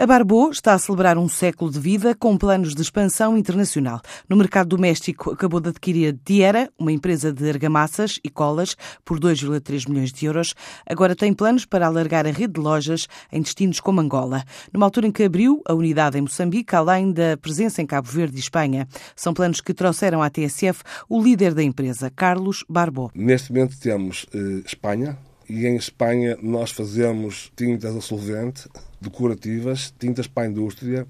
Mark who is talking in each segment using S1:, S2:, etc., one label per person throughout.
S1: A Barbô está a celebrar um século de vida com planos de expansão internacional. No mercado doméstico, acabou de adquirir a Diera, uma empresa de argamassas e colas, por 2,3 milhões de euros. Agora tem planos para alargar a rede de lojas em destinos como Angola. Numa altura em que abriu a unidade em Moçambique, além da presença em Cabo Verde e Espanha. São planos que trouxeram à TSF o líder da empresa, Carlos Barbô.
S2: Neste momento temos eh, Espanha, e em Espanha nós fazemos tintas a solvente, decorativas, tintas para a indústria,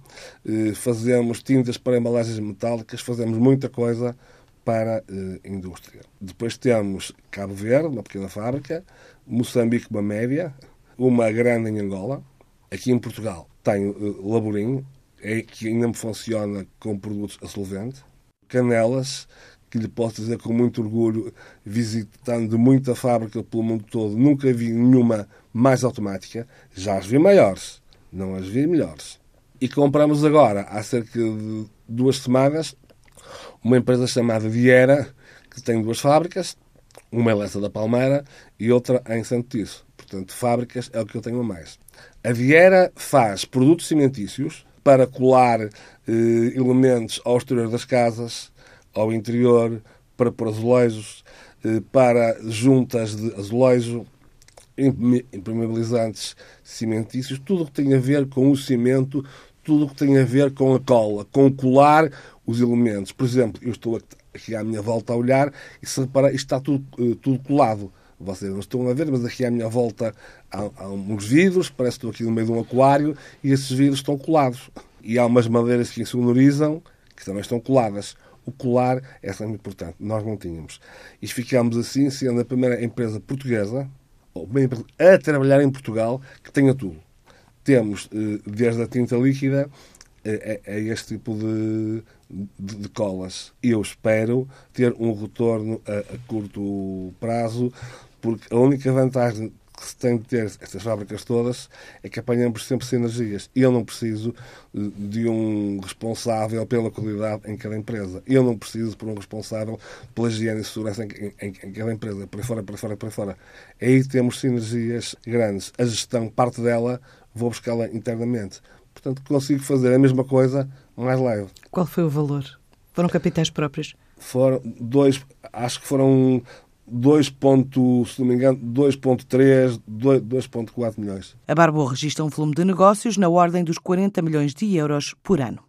S2: eh, fazemos tintas para embalagens metálicas, fazemos muita coisa para a eh, indústria. Depois temos Cabo Verde, uma pequena fábrica, Moçambique, uma média, uma grande em Angola. Aqui em Portugal tenho eh, Laborim, é, que ainda me funciona com produtos a solvente. Canelas, que lhe posso dizer com muito orgulho, visitando muita fábrica pelo mundo todo, nunca vi nenhuma mais automática. Já as vi maiores, não as vi melhores. E compramos agora, há cerca de duas semanas, uma empresa chamada Viera, que tem duas fábricas, uma em Lessa da Palmeira e outra em Santo. Portanto, fábricas é o que eu tenho a mais. A Viera faz produtos cimentícios para colar eh, elementos ao exterior das casas, ao interior, para pôr azulejos, eh, para juntas de azulejo, impermeabilizantes cimentícios, tudo o que tem a ver com o cimento, tudo o que tem a ver com a cola, com colar os elementos. Por exemplo, eu estou aqui à minha volta a olhar e se reparar, isto está tudo, eh, tudo colado. Vocês não estão a ver, mas aqui à minha volta há, há uns vidros, parece que estou aqui no meio de um aquário, e esses vidros estão colados. E há umas madeiras que insonorizam, que também estão coladas o colar é sempre importante. Nós não tínhamos. E ficámos assim, sendo a primeira empresa portuguesa, ou a trabalhar em Portugal, que tenha tudo. Temos eh, desde a tinta líquida a, a este tipo de, de, de, colas. Eu espero ter um retorno a, a curto prazo, porque a única vantagem que se tem de ter estas fábricas todas é que apanhamos sempre sinergias. Eu não preciso eh, de um responsável pela qualidade em cada empresa. Eu não preciso por um responsável pela higiene e segurança em, em, em cada empresa. Para fora, para fora, para fora. Aí temos sinergias grandes. A gestão, parte dela, vou buscá-la internamente. Portanto, consigo fazer a mesma coisa mais leve.
S1: Qual foi o valor? Foram capitais próprios?
S2: Foram dois, acho que foram 2. se não me engano, 2.3, 2.4 milhões.
S1: A Barbo registra um volume de negócios na ordem dos 40 milhões de euros por ano.